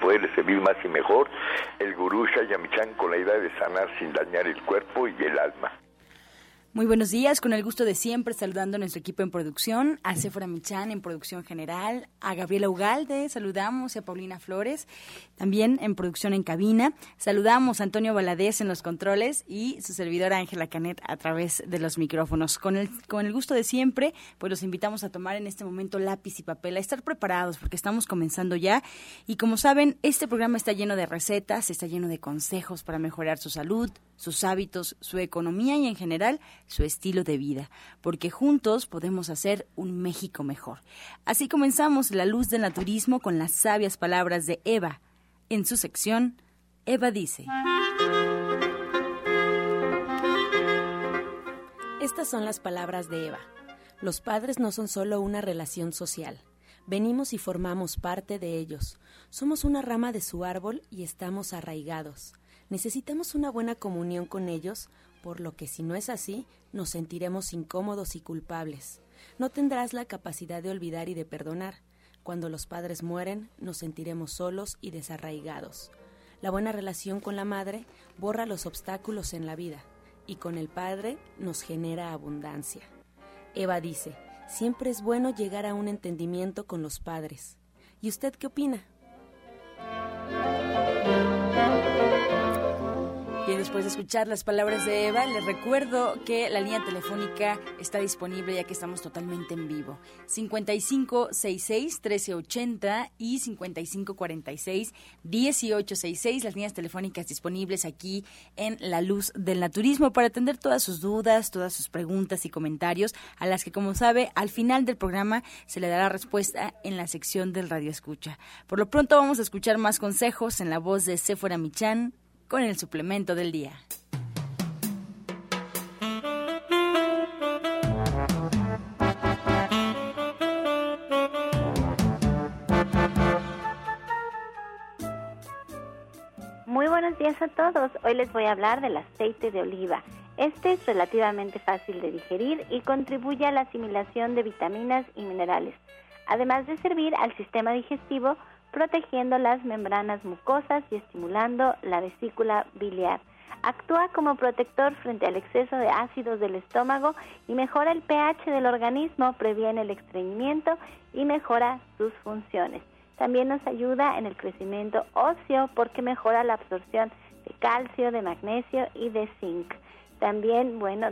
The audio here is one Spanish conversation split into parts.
poderle servir más y mejor, el gurú Shayamichan con la idea de sanar sin dañar el cuerpo y el alma. Muy buenos días, con el gusto de siempre saludando a nuestro equipo en producción, a Sephora Michan en producción general, a Gabriela Ugalde, saludamos y a Paulina Flores, también en producción en cabina, saludamos a Antonio Valadez en los controles y su servidora Ángela Canet a través de los micrófonos. Con el, con el gusto de siempre, pues los invitamos a tomar en este momento lápiz y papel, a estar preparados porque estamos comenzando ya y como saben, este programa está lleno de recetas, está lleno de consejos para mejorar su salud, sus hábitos, su economía y en general su estilo de vida, porque juntos podemos hacer un México mejor. Así comenzamos La Luz del Naturismo con las sabias palabras de Eva. En su sección, Eva dice. Estas son las palabras de Eva. Los padres no son solo una relación social. Venimos y formamos parte de ellos. Somos una rama de su árbol y estamos arraigados. Necesitamos una buena comunión con ellos, por lo que si no es así, nos sentiremos incómodos y culpables. No tendrás la capacidad de olvidar y de perdonar. Cuando los padres mueren, nos sentiremos solos y desarraigados. La buena relación con la madre borra los obstáculos en la vida y con el padre nos genera abundancia. Eva dice, siempre es bueno llegar a un entendimiento con los padres. ¿Y usted qué opina? Después de escuchar las palabras de Eva, les recuerdo que la línea telefónica está disponible ya que estamos totalmente en vivo. 5566-1380 y 5546-1866, las líneas telefónicas disponibles aquí en La Luz del Naturismo para atender todas sus dudas, todas sus preguntas y comentarios, a las que, como sabe, al final del programa se le dará respuesta en la sección del Radio Escucha. Por lo pronto vamos a escuchar más consejos en la voz de Sephora Michan con el suplemento del día. Muy buenos días a todos. Hoy les voy a hablar del aceite de oliva. Este es relativamente fácil de digerir y contribuye a la asimilación de vitaminas y minerales, además de servir al sistema digestivo protegiendo las membranas mucosas y estimulando la vesícula biliar. Actúa como protector frente al exceso de ácidos del estómago y mejora el pH del organismo, previene el estreñimiento y mejora sus funciones. También nos ayuda en el crecimiento óseo porque mejora la absorción de calcio, de magnesio y de zinc. También, bueno,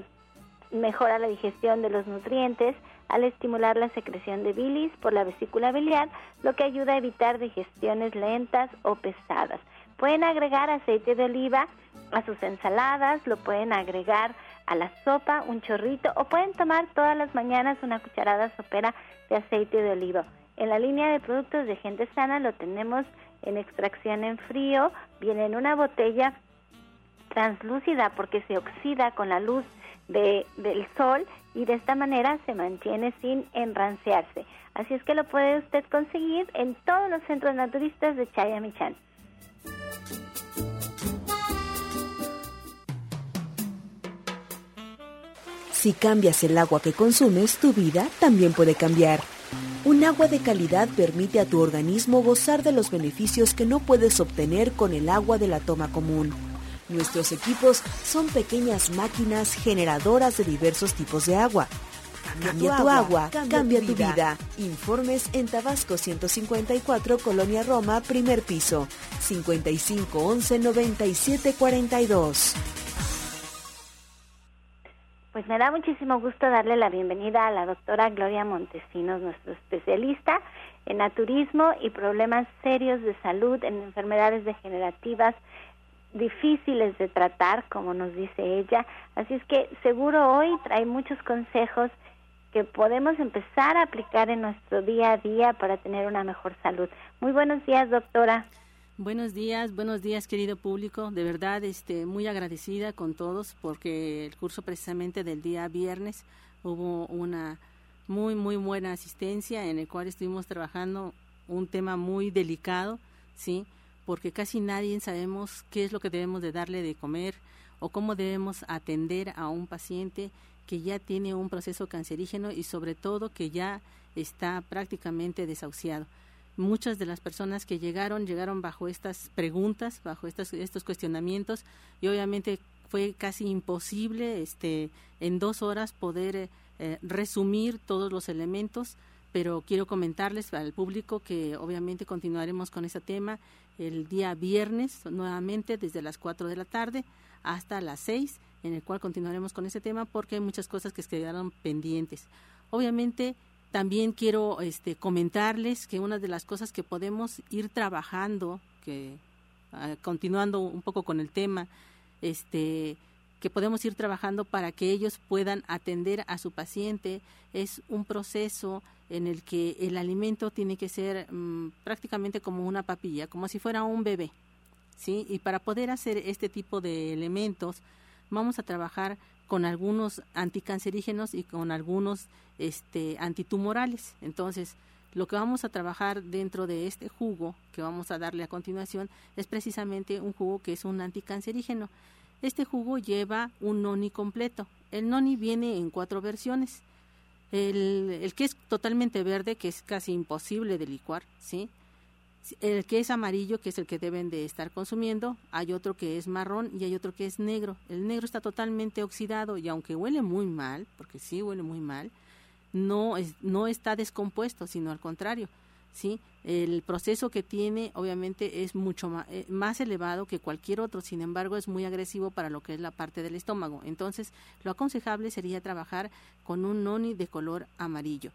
mejora la digestión de los nutrientes al estimular la secreción de bilis por la vesícula biliar, lo que ayuda a evitar digestiones lentas o pesadas. Pueden agregar aceite de oliva a sus ensaladas, lo pueden agregar a la sopa, un chorrito, o pueden tomar todas las mañanas una cucharada sopera de aceite de oliva. En la línea de productos de gente sana lo tenemos en extracción en frío, viene en una botella translúcida porque se oxida con la luz de, del sol y de esta manera se mantiene sin enranciarse. Así es que lo puede usted conseguir en todos los centros naturistas de Chayamichán. Si cambias el agua que consumes, tu vida también puede cambiar. Un agua de calidad permite a tu organismo gozar de los beneficios que no puedes obtener con el agua de la toma común. Nuestros equipos son pequeñas máquinas generadoras de diversos tipos de agua. Cambia tu agua, cambia tu vida. Informes en Tabasco 154, Colonia Roma, primer piso, 55 11 97 42. Pues me da muchísimo gusto darle la bienvenida a la doctora Gloria Montesinos, nuestro especialista en naturismo y problemas serios de salud en enfermedades degenerativas difíciles de tratar, como nos dice ella. Así es que seguro hoy trae muchos consejos que podemos empezar a aplicar en nuestro día a día para tener una mejor salud. Muy buenos días, doctora. Buenos días, buenos días querido público. De verdad, este, muy agradecida con todos porque el curso precisamente del día viernes hubo una muy muy buena asistencia en el cual estuvimos trabajando un tema muy delicado, sí, porque casi nadie sabemos qué es lo que debemos de darle de comer o cómo debemos atender a un paciente que ya tiene un proceso cancerígeno y sobre todo que ya está prácticamente desahuciado. Muchas de las personas que llegaron llegaron bajo estas preguntas, bajo estos, estos cuestionamientos y obviamente fue casi imposible este, en dos horas poder eh, resumir todos los elementos, pero quiero comentarles al público que obviamente continuaremos con ese tema el día viernes nuevamente desde las 4 de la tarde hasta las 6, en el cual continuaremos con ese tema porque hay muchas cosas que quedaron pendientes. Obviamente también quiero este, comentarles que una de las cosas que podemos ir trabajando, que ah, continuando un poco con el tema, este, que podemos ir trabajando para que ellos puedan atender a su paciente es un proceso en el que el alimento tiene que ser mm, prácticamente como una papilla, como si fuera un bebé. ¿sí? Y para poder hacer este tipo de elementos, vamos a trabajar con algunos anticancerígenos y con algunos este, antitumorales. Entonces, lo que vamos a trabajar dentro de este jugo que vamos a darle a continuación es precisamente un jugo que es un anticancerígeno. Este jugo lleva un noni completo. El noni viene en cuatro versiones. El, el que es totalmente verde, que es casi imposible de licuar, ¿sí? el que es amarillo, que es el que deben de estar consumiendo, hay otro que es marrón y hay otro que es negro. El negro está totalmente oxidado y aunque huele muy mal, porque sí huele muy mal, no, es, no está descompuesto, sino al contrario. ¿Sí? El proceso que tiene obviamente es mucho más, eh, más elevado que cualquier otro, sin embargo es muy agresivo para lo que es la parte del estómago. Entonces, lo aconsejable sería trabajar con un noni de color amarillo.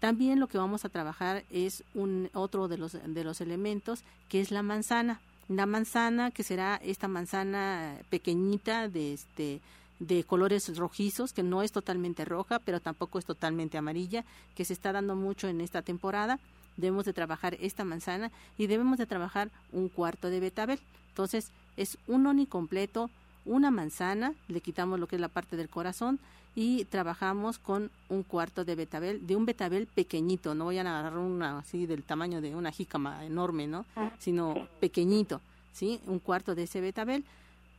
También lo que vamos a trabajar es un otro de los de los elementos que es la manzana. La manzana que será esta manzana pequeñita de este de colores rojizos, que no es totalmente roja, pero tampoco es totalmente amarilla, que se está dando mucho en esta temporada. Debemos de trabajar esta manzana y debemos de trabajar un cuarto de betabel. Entonces, es un oni completo, una manzana, le quitamos lo que es la parte del corazón y trabajamos con un cuarto de betabel, de un betabel pequeñito, no voy a agarrar una así del tamaño de una jícama enorme, ¿no? Ah. Sino pequeñito, ¿sí? Un cuarto de ese betabel.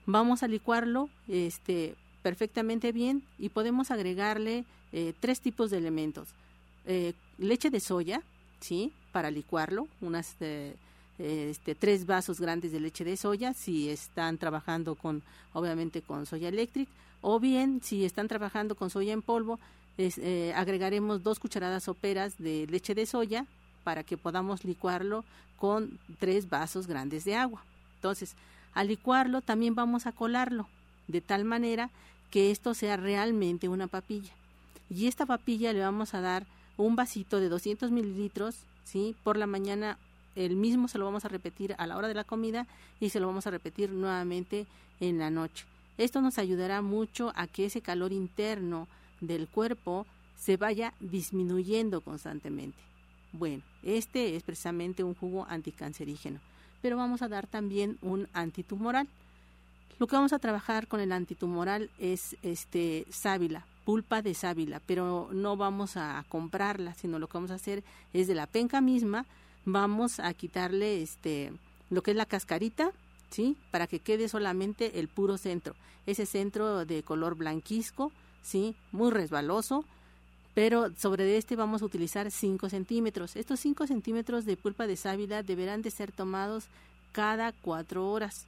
Vamos a licuarlo este, perfectamente bien y podemos agregarle eh, tres tipos de elementos. Eh, leche de soya, ¿sí? Para licuarlo, unas... Eh, este, tres vasos grandes de leche de soya si están trabajando con obviamente con soya electric o bien si están trabajando con soya en polvo eh, agregaremos dos cucharadas soperas de leche de soya para que podamos licuarlo con tres vasos grandes de agua entonces al licuarlo también vamos a colarlo de tal manera que esto sea realmente una papilla y esta papilla le vamos a dar un vasito de 200 mililitros ¿sí? por la mañana el mismo se lo vamos a repetir a la hora de la comida y se lo vamos a repetir nuevamente en la noche. Esto nos ayudará mucho a que ese calor interno del cuerpo se vaya disminuyendo constantemente. Bueno, este es precisamente un jugo anticancerígeno, pero vamos a dar también un antitumoral. Lo que vamos a trabajar con el antitumoral es este sábila, pulpa de sábila, pero no vamos a comprarla, sino lo que vamos a hacer es de la penca misma vamos a quitarle este lo que es la cascarita, ¿sí? Para que quede solamente el puro centro. Ese centro de color blanquisco, ¿sí? Muy resbaloso, pero sobre este vamos a utilizar 5 centímetros. Estos 5 centímetros de pulpa de sábila deberán de ser tomados cada 4 horas.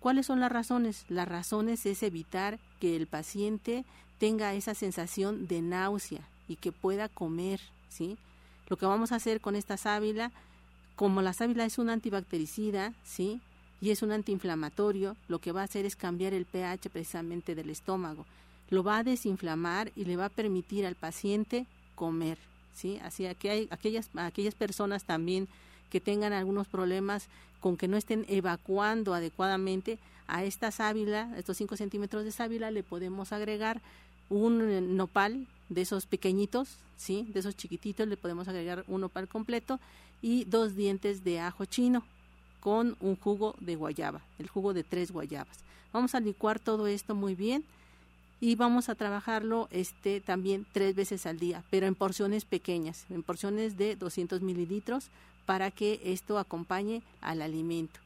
¿Cuáles son las razones? Las razones es evitar que el paciente tenga esa sensación de náusea y que pueda comer, ¿sí? Lo que vamos a hacer con esta sábila, como la sábila es un antibactericida, ¿sí? Y es un antiinflamatorio, lo que va a hacer es cambiar el pH precisamente del estómago. Lo va a desinflamar y le va a permitir al paciente comer, ¿sí? Así que hay aquellas, aquellas personas también que tengan algunos problemas con que no estén evacuando adecuadamente, a esta sábila, estos 5 centímetros de sábila, le podemos agregar un nopal de esos pequeñitos, ¿sí? De esos chiquititos le podemos agregar uno para el completo y dos dientes de ajo chino con un jugo de guayaba, el jugo de tres guayabas. Vamos a licuar todo esto muy bien y vamos a trabajarlo este también tres veces al día, pero en porciones pequeñas, en porciones de 200 mililitros para que esto acompañe al alimento.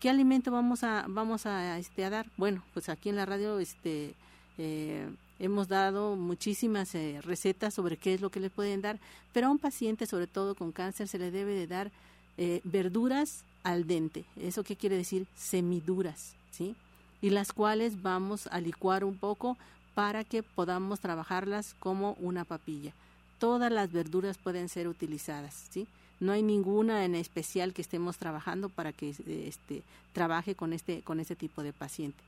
¿Qué alimento vamos a vamos a, este, a dar? Bueno, pues aquí en la radio este eh, hemos dado muchísimas eh, recetas sobre qué es lo que le pueden dar, pero a un paciente, sobre todo con cáncer, se le debe de dar eh, verduras al dente. ¿Eso qué quiere decir? Semiduras, ¿sí? Y las cuales vamos a licuar un poco para que podamos trabajarlas como una papilla. Todas las verduras pueden ser utilizadas, ¿sí? No hay ninguna en especial que estemos trabajando para que este, trabaje con este, con este tipo de paciente.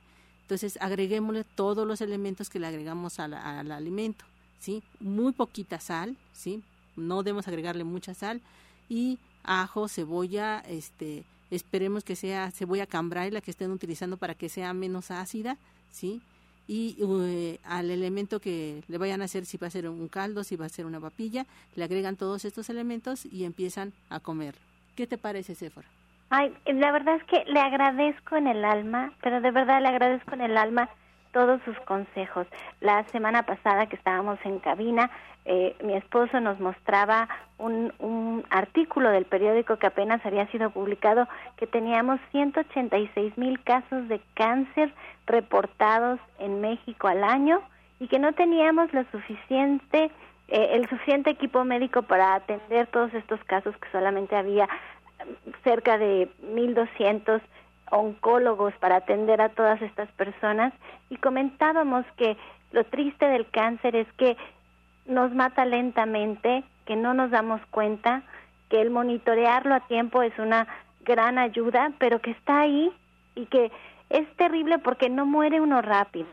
Entonces, agreguémosle todos los elementos que le agregamos al, alimento, ¿sí? Muy poquita sal, ¿sí? No debemos agregarle mucha sal y ajo, cebolla, este, esperemos que sea cebolla cambrai la que estén utilizando para que sea menos ácida, ¿sí? Y eh, al elemento que le vayan a hacer, si va a ser un caldo, si va a ser una papilla, le agregan todos estos elementos y empiezan a comer. ¿Qué te parece, Sephora? Ay, la verdad es que le agradezco en el alma, pero de verdad le agradezco en el alma todos sus consejos. La semana pasada que estábamos en cabina, eh, mi esposo nos mostraba un, un artículo del periódico que apenas había sido publicado que teníamos 186 mil casos de cáncer reportados en México al año y que no teníamos lo suficiente eh, el suficiente equipo médico para atender todos estos casos que solamente había cerca de 1.200 oncólogos para atender a todas estas personas y comentábamos que lo triste del cáncer es que nos mata lentamente, que no nos damos cuenta, que el monitorearlo a tiempo es una gran ayuda, pero que está ahí y que es terrible porque no muere uno rápido.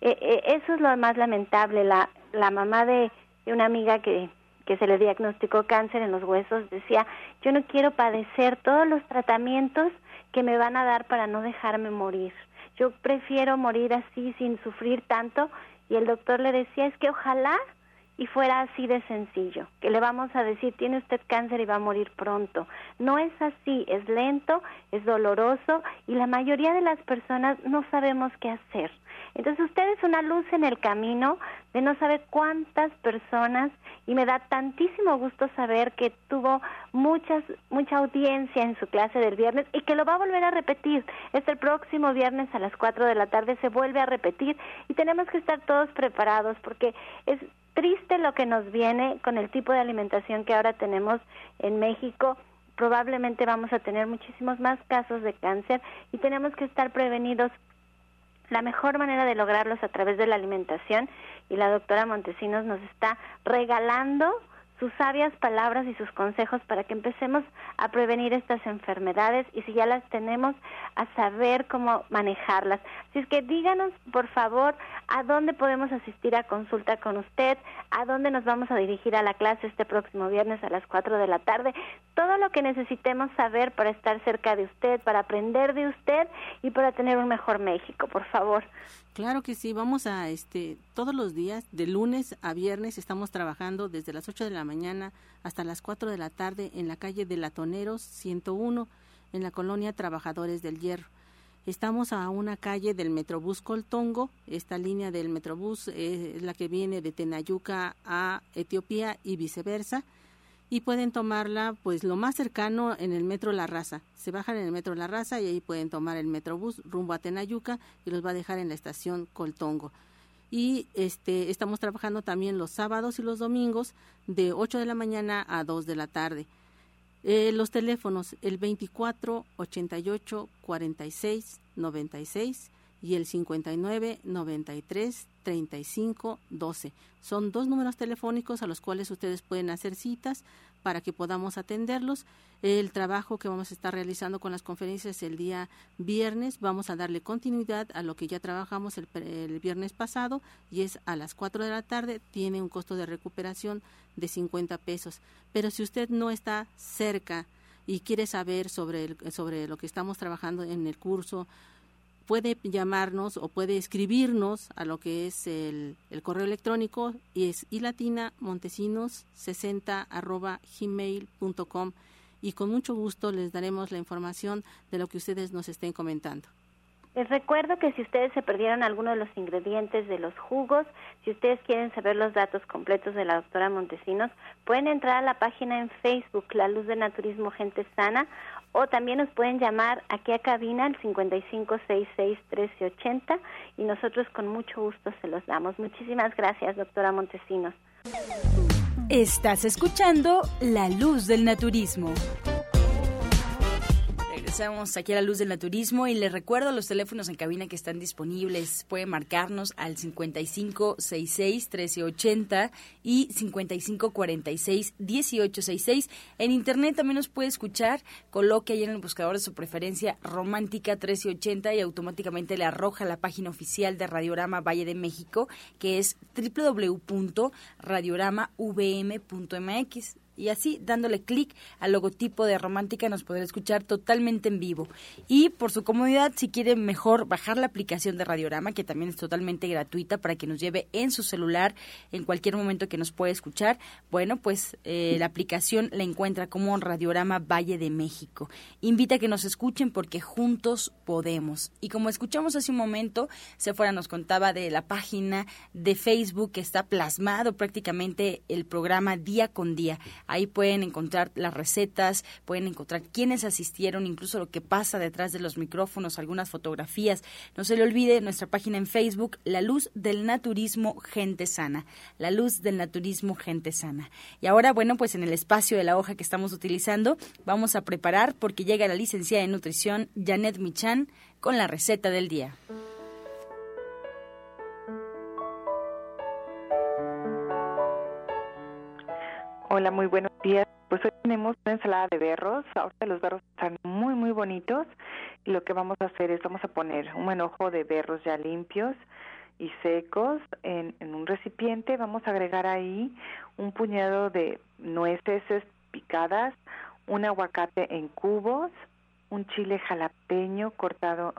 Eh, eh, eso es lo más lamentable. La, la mamá de, de una amiga que que se le diagnosticó cáncer en los huesos, decía, yo no quiero padecer todos los tratamientos que me van a dar para no dejarme morir. Yo prefiero morir así sin sufrir tanto y el doctor le decía, es que ojalá y fuera así de sencillo, que le vamos a decir, tiene usted cáncer y va a morir pronto. No es así, es lento, es doloroso y la mayoría de las personas no sabemos qué hacer. Entonces usted es una luz en el camino de no saber cuántas personas y me da tantísimo gusto saber que tuvo muchas mucha audiencia en su clase del viernes y que lo va a volver a repetir. Este próximo viernes a las 4 de la tarde se vuelve a repetir y tenemos que estar todos preparados porque es triste lo que nos viene con el tipo de alimentación que ahora tenemos en México probablemente vamos a tener muchísimos más casos de cáncer y tenemos que estar prevenidos la mejor manera de lograrlos a través de la alimentación. Y la doctora Montesinos nos está regalando sus sabias palabras y sus consejos para que empecemos a prevenir estas enfermedades y si ya las tenemos, a saber cómo manejarlas. Así es que díganos, por favor, a dónde podemos asistir a consulta con usted, a dónde nos vamos a dirigir a la clase este próximo viernes a las 4 de la tarde, todo lo que necesitemos saber para estar cerca de usted, para aprender de usted y para tener un mejor México, por favor. Claro que sí, vamos a este todos los días de lunes a viernes estamos trabajando desde las 8 de la mañana hasta las 4 de la tarde en la calle de Latoneros 101 en la colonia Trabajadores del Hierro. Estamos a una calle del Metrobús Coltongo, esta línea del Metrobús es la que viene de Tenayuca a Etiopía y viceversa y pueden tomarla pues lo más cercano en el metro La Raza. Se bajan en el metro La Raza y ahí pueden tomar el metrobús rumbo a Tenayuca y los va a dejar en la estación Coltongo. Y este estamos trabajando también los sábados y los domingos de 8 de la mañana a 2 de la tarde. Eh, los teléfonos el 24 88 46 96 y el 59 93 35 12. Son dos números telefónicos a los cuales ustedes pueden hacer citas para que podamos atenderlos. El trabajo que vamos a estar realizando con las conferencias el día viernes, vamos a darle continuidad a lo que ya trabajamos el, el viernes pasado y es a las 4 de la tarde, tiene un costo de recuperación de 50 pesos. Pero si usted no está cerca y quiere saber sobre, el, sobre lo que estamos trabajando en el curso, puede llamarnos o puede escribirnos a lo que es el, correo electrónico y es ilatina montesinos 60 arroba gmail.com y con mucho gusto les daremos la información de lo que ustedes nos estén comentando. Les recuerdo que si ustedes se perdieron alguno de los ingredientes de los jugos, si ustedes quieren saber los datos completos de la doctora Montesinos, pueden entrar a la página en Facebook, La Luz del Naturismo Gente Sana, o también nos pueden llamar aquí a cabina al 5566-1380 y nosotros con mucho gusto se los damos. Muchísimas gracias, doctora Montesinos. Estás escuchando La Luz del Naturismo. Estamos aquí a la luz del naturismo y les recuerdo los teléfonos en cabina que están disponibles. Pueden marcarnos al 5566-1380 y 5546-1866. En internet también nos puede escuchar. Coloque ahí en el buscador de su preferencia Romántica 1380 y automáticamente le arroja la página oficial de Radiorama Valle de México que es www.radioramavm.mx y así dándole clic al logotipo de Romántica nos podrá escuchar totalmente en vivo. Y por su comodidad, si quiere mejor bajar la aplicación de Radiorama, que también es totalmente gratuita para que nos lleve en su celular en cualquier momento que nos pueda escuchar, bueno, pues eh, la aplicación la encuentra como Radiorama Valle de México. Invita a que nos escuchen porque juntos podemos. Y como escuchamos hace un momento, Sephora nos contaba de la página de Facebook que está plasmado prácticamente el programa día con día. Ahí pueden encontrar las recetas, pueden encontrar quiénes asistieron, incluso lo que pasa detrás de los micrófonos, algunas fotografías. No se le olvide nuestra página en Facebook, La Luz del Naturismo Gente Sana. La Luz del Naturismo Gente Sana. Y ahora, bueno, pues en el espacio de la hoja que estamos utilizando, vamos a preparar porque llega la licenciada en nutrición Janet Michan con la receta del día. Muy buenos días. Pues hoy tenemos una ensalada de berros. Ahorita los berros están muy, muy bonitos. Y lo que vamos a hacer es, vamos a poner un manojo de berros ya limpios y secos en, en un recipiente. Vamos a agregar ahí un puñado de nueces picadas, un aguacate en cubos, un chile jalapeño cortado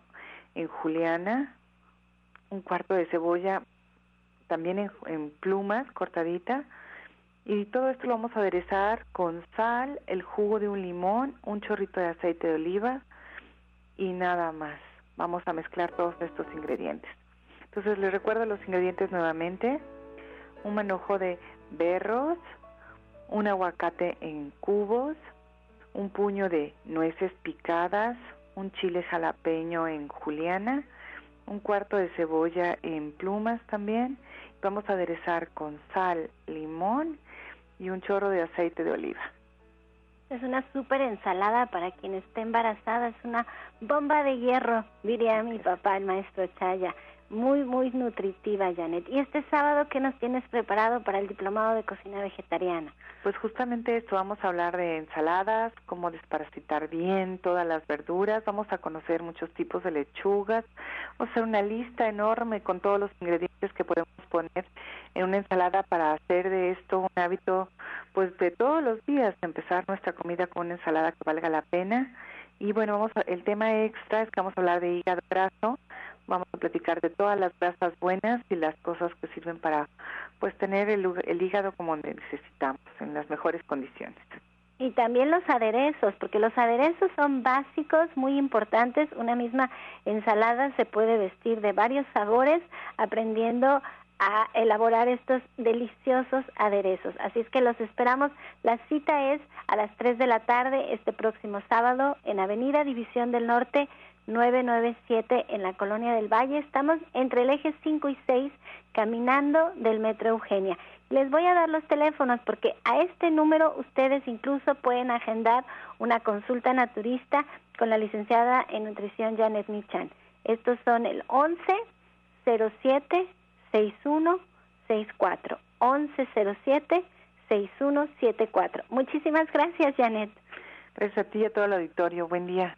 en juliana, un cuarto de cebolla también en, en plumas cortadita, y todo esto lo vamos a aderezar con sal, el jugo de un limón, un chorrito de aceite de oliva y nada más. Vamos a mezclar todos estos ingredientes. Entonces les recuerdo los ingredientes nuevamente. Un manojo de berros, un aguacate en cubos, un puño de nueces picadas, un chile jalapeño en juliana, un cuarto de cebolla en plumas también. Vamos a aderezar con sal, limón y un chorro de aceite de oliva. Es una súper ensalada para quien esté embarazada, es una bomba de hierro, diría mi papá, el maestro Chaya. Muy, muy nutritiva, Janet. ¿Y este sábado qué nos tienes preparado para el diplomado de cocina vegetariana? Pues justamente esto, vamos a hablar de ensaladas, cómo desparasitar bien todas las verduras, vamos a conocer muchos tipos de lechugas, vamos a hacer una lista enorme con todos los ingredientes que podemos poner en una ensalada para hacer de esto un hábito pues de todos los días, empezar nuestra comida con una ensalada que valga la pena. Y bueno, vamos el tema extra es que vamos a hablar de hígado graso, vamos a platicar de todas las grasas buenas y las cosas que sirven para pues tener el, el hígado como necesitamos, en las mejores condiciones. Y también los aderezos, porque los aderezos son básicos, muy importantes. Una misma ensalada se puede vestir de varios sabores, aprendiendo a elaborar estos deliciosos aderezos. Así es que los esperamos. La cita es a las 3 de la tarde este próximo sábado en Avenida División del Norte 997 en la Colonia del Valle. Estamos entre el eje 5 y 6 caminando del Metro Eugenia. Les voy a dar los teléfonos porque a este número ustedes incluso pueden agendar una consulta naturista con la licenciada en nutrición Janet Michan. Estos son el 11 07 61 64 11 07 6174. Muchísimas gracias, Janet. Gracias a ti y a todo el auditorio. Buen día.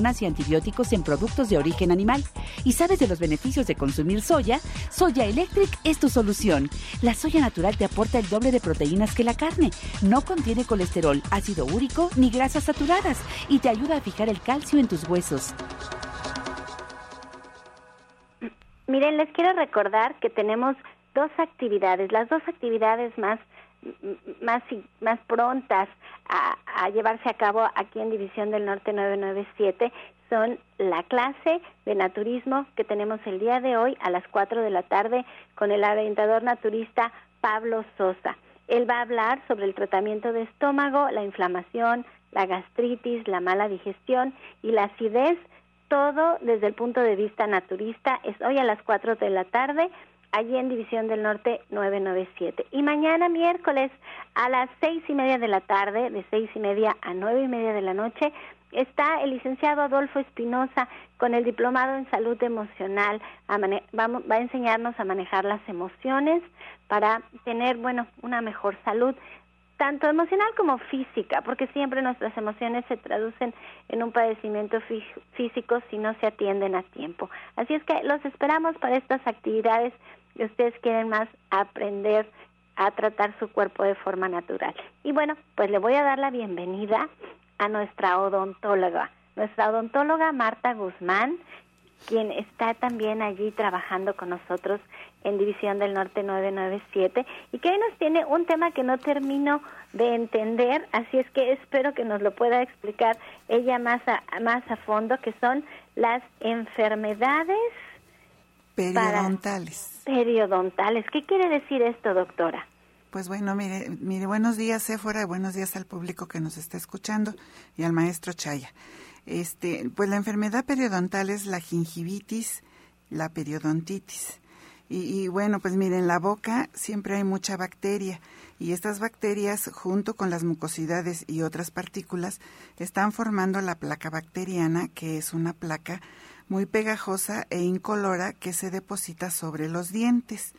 y antibióticos en productos de origen animal y sabes de los beneficios de consumir soya, Soya Electric es tu solución. La soya natural te aporta el doble de proteínas que la carne, no contiene colesterol, ácido úrico ni grasas saturadas y te ayuda a fijar el calcio en tus huesos. Miren, les quiero recordar que tenemos dos actividades, las dos actividades más más más prontas a, llevarse a cabo aquí en División del Norte 997 son la clase de naturismo que tenemos el día de hoy a las 4 de la tarde con el orientador naturista Pablo Sosa. Él va a hablar sobre el tratamiento de estómago, la inflamación, la gastritis, la mala digestión y la acidez, todo desde el punto de vista naturista. Es hoy a las 4 de la tarde allí en División del Norte 997. Y mañana miércoles a las seis y media de la tarde, de seis y media a nueve y media de la noche, está el licenciado Adolfo Espinosa con el diplomado en salud emocional. va, va a enseñarnos a manejar las emociones para tener, bueno, una mejor salud tanto emocional como física, porque siempre nuestras emociones se traducen en un padecimiento físico si no se atienden a tiempo. Así es que los esperamos para estas actividades que ustedes quieren más aprender a tratar su cuerpo de forma natural. Y bueno, pues le voy a dar la bienvenida a nuestra odontóloga, nuestra odontóloga Marta Guzmán, quien está también allí trabajando con nosotros en División del Norte 997 y que hoy nos tiene un tema que no termino de entender, así es que espero que nos lo pueda explicar ella más a, más a fondo, que son las enfermedades Periodontales. Periodontales. ¿Qué quiere decir esto, doctora? Pues bueno, mire, mire, buenos días, Éfora, buenos días al público que nos está escuchando y al maestro Chaya. Este, pues la enfermedad periodontal es la gingivitis, la periodontitis. Y, y, bueno, pues miren, en la boca siempre hay mucha bacteria y estas bacterias, junto con las mucosidades y otras partículas, están formando la placa bacteriana, que es una placa muy pegajosa e incolora que se deposita sobre los dientes.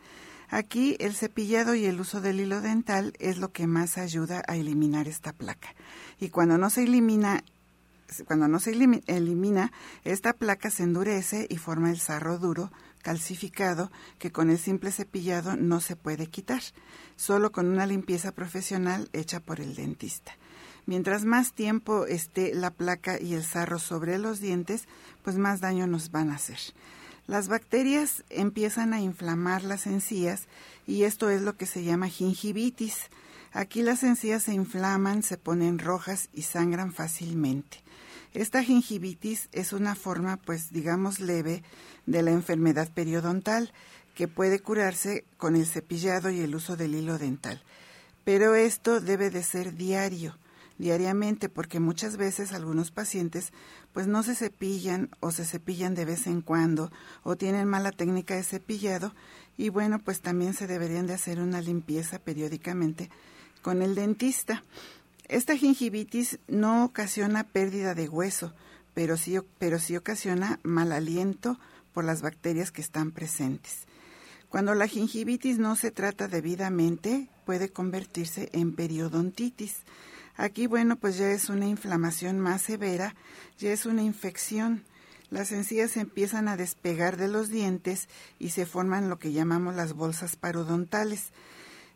Aquí el cepillado y el uso del hilo dental es lo que más ayuda a eliminar esta placa. Y cuando no se elimina cuando no se elimina, esta placa se endurece y forma el sarro duro, calcificado, que con el simple cepillado no se puede quitar, solo con una limpieza profesional hecha por el dentista. Mientras más tiempo esté la placa y el sarro sobre los dientes, pues más daño nos van a hacer. Las bacterias empiezan a inflamar las encías y esto es lo que se llama gingivitis. Aquí las encías se inflaman, se ponen rojas y sangran fácilmente. Esta gingivitis es una forma, pues digamos, leve de la enfermedad periodontal que puede curarse con el cepillado y el uso del hilo dental. Pero esto debe de ser diario diariamente porque muchas veces algunos pacientes pues no se cepillan o se cepillan de vez en cuando o tienen mala técnica de cepillado y bueno pues también se deberían de hacer una limpieza periódicamente con el dentista. Esta gingivitis no ocasiona pérdida de hueso, pero sí, pero sí ocasiona mal aliento por las bacterias que están presentes. Cuando la gingivitis no se trata debidamente, puede convertirse en periodontitis. Aquí, bueno, pues ya es una inflamación más severa, ya es una infección. Las encías empiezan a despegar de los dientes y se forman lo que llamamos las bolsas parodontales.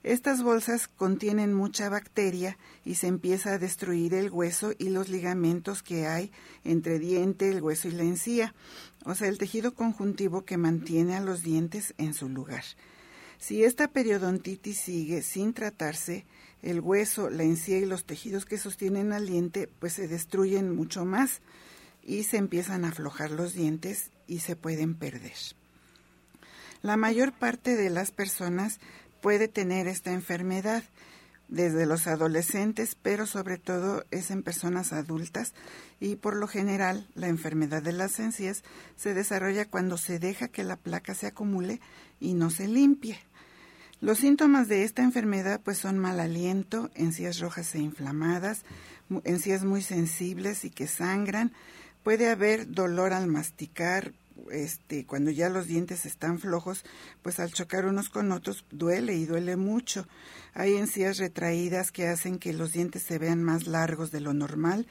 Estas bolsas contienen mucha bacteria y se empieza a destruir el hueso y los ligamentos que hay entre diente, el hueso y la encía, o sea, el tejido conjuntivo que mantiene a los dientes en su lugar. Si esta periodontitis sigue sin tratarse, el hueso, la encía y los tejidos que sostienen al diente pues se destruyen mucho más y se empiezan a aflojar los dientes y se pueden perder. La mayor parte de las personas puede tener esta enfermedad, desde los adolescentes, pero sobre todo es en personas adultas y por lo general la enfermedad de las encías se desarrolla cuando se deja que la placa se acumule y no se limpie. Los síntomas de esta enfermedad pues son mal aliento, encías rojas e inflamadas, encías muy sensibles y que sangran, puede haber dolor al masticar, este, cuando ya los dientes están flojos, pues al chocar unos con otros duele y duele mucho. Hay encías retraídas que hacen que los dientes se vean más largos de lo normal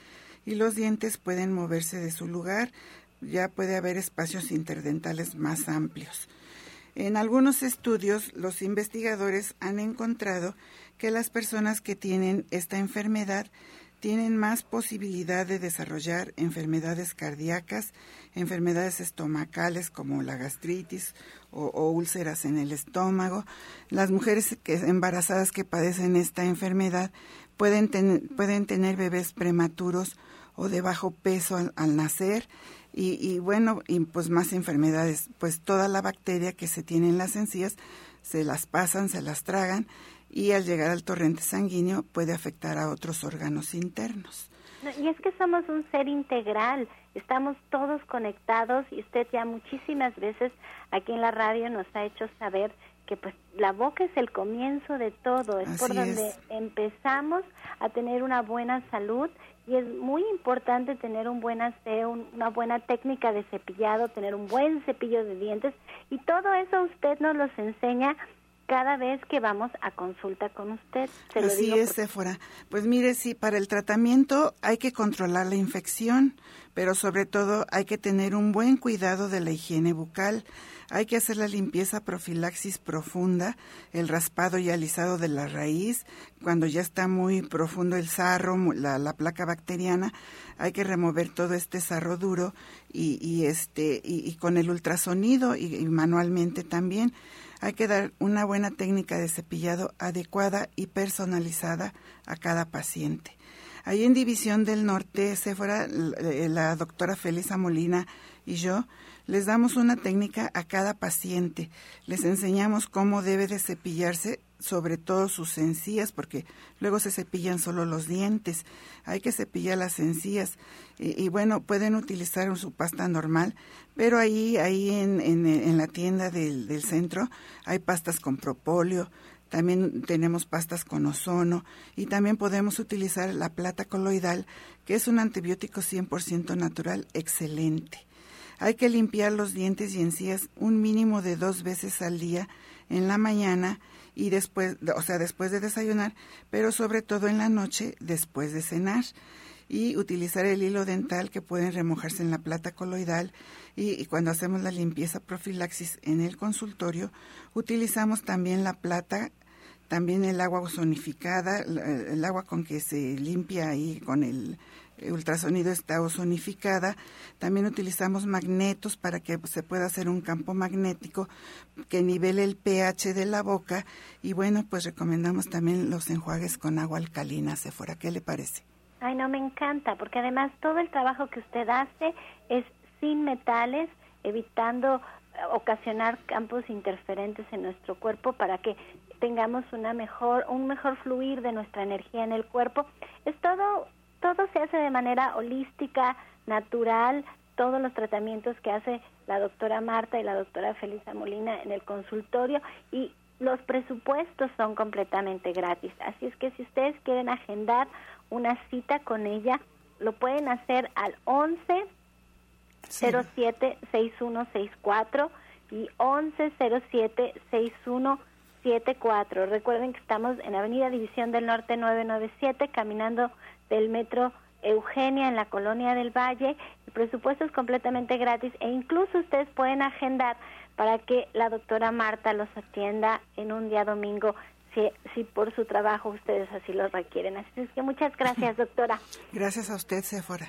y los dientes pueden moverse de su lugar, ya puede haber espacios interdentales más amplios. En algunos estudios, los investigadores han encontrado que las personas que tienen esta enfermedad tienen más posibilidad de desarrollar enfermedades cardíacas, enfermedades estomacales como la gastritis o, úlceras en el estómago. Las mujeres embarazadas que padecen esta enfermedad pueden, pueden tener bebés prematuros o de bajo peso al, nacer y, y, bueno, y pues más enfermedades, pues toda la bacteria que se tiene en las encías se las pasan, se las tragan y al llegar al torrente sanguíneo puede afectar a otros órganos internos. y es que somos un ser integral, estamos todos conectados y usted ya muchísimas veces aquí en la radio nos ha hecho saber que pues la boca es el comienzo de todo, es por donde empezamos a tener una buena salud y es muy importante tener un buen aseo, una buena técnica de cepillado, tener un buen cepillo de dientes y todo eso usted nos los enseña cada vez que vamos a consulta con usted. Así es, Sephora. Pues mire, sí, para el tratamiento hay que controlar la infección, pero sobre todo hay que tener un buen cuidado de la higiene bucal. Hay que hacer la limpieza profilaxis profunda, el raspado y alisado de la raíz. Cuando ya está muy profundo el sarro, la, placa bacteriana, hay que remover todo este sarro duro y, este y, con el ultrasonido y manualmente también hay que dar una buena técnica de cepillado adecuada y personalizada a cada paciente. Ahí en División del Norte, Sephora, la doctora Felisa Molina y yo les damos una técnica a cada paciente. Les enseñamos cómo debe de cepillarse sobre todo sus encías, porque luego se cepillan solo los dientes. Hay que cepillar las encías. Y, bueno, pueden utilizar su pasta normal, pero ahí, ahí en, en, la tienda del, del centro hay pastas con propóleo, también tenemos pastas con ozono y también podemos utilizar la plata coloidal, que es un antibiótico 100% natural excelente. Hay que limpiar los dientes y encías un mínimo de dos veces al día, en la mañana y después, o sea, después de desayunar, pero sobre todo en la noche después de cenar y utilizar el hilo dental que pueden remojarse en la plata coloidal y, cuando hacemos la limpieza profilaxis en el consultorio utilizamos también la plata también el agua ozonificada el agua con que se limpia ahí con el ultrasonido está ozonificada. También utilizamos magnetos para que se pueda hacer un campo magnético que nivele el pH de la boca. Y bueno, pues recomendamos también los enjuagues con agua alcalina, Sephora. ¿Qué le parece? Ay, no, me encanta, porque además todo el trabajo que usted hace es sin metales, evitando ocasionar campos interferentes en nuestro cuerpo para que tengamos una mejor un mejor fluir de nuestra energía en el cuerpo. Es todo todo se hace de manera holística, natural, todos los tratamientos que hace la doctora Marta y la doctora Felisa Molina en el consultorio y los presupuestos son completamente gratis. Así es que si ustedes quieren agendar una cita con ella, lo pueden hacer al 11 07 6164 y 11 07 6174. Recuerden que estamos en Avenida División del Norte 997, caminando del metro Eugenia en la colonia del Valle. El presupuesto es completamente gratis e incluso ustedes pueden agendar para que la doctora Marta los atienda en un día domingo si, si por su trabajo ustedes así lo requieren. Así es que muchas gracias, doctora. Gracias a usted, Sephora.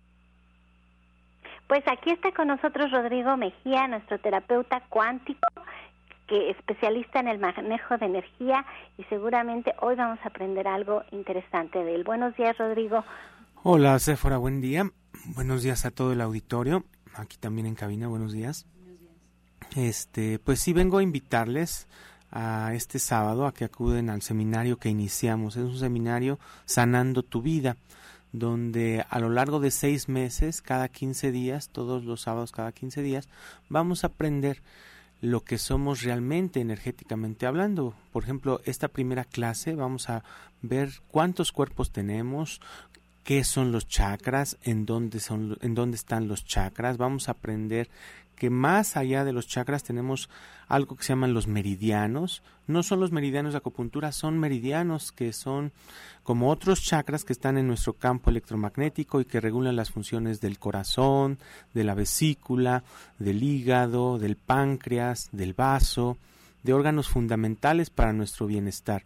Pues aquí está con nosotros Rodrigo Mejía, nuestro terapeuta cuántico, que especialista en el manejo de energía y seguramente hoy vamos a aprender algo interesante de él. Buenos días, Rodrigo. Hola, Sephora, buen día. Buenos días a todo el auditorio. Aquí también en cabina, buenos días. Este, pues sí vengo a invitarles a este sábado a que acuden al seminario que iniciamos. Es un seminario Sanando tu vida donde a lo largo de seis meses, cada 15 días, todos los sábados cada 15 días, vamos a aprender lo que somos realmente energéticamente hablando. Por ejemplo, esta primera clase vamos a ver cuántos cuerpos tenemos, qué son los chakras, en dónde, son, en dónde están los chakras. Vamos a aprender que más allá de los chakras tenemos algo que se llaman los meridianos. No son los meridianos de acupuntura, son meridianos que son como otros chakras que están en nuestro campo electromagnético y que regulan las funciones del corazón, de la vesícula, del hígado, del páncreas, del vaso, de órganos fundamentales para nuestro bienestar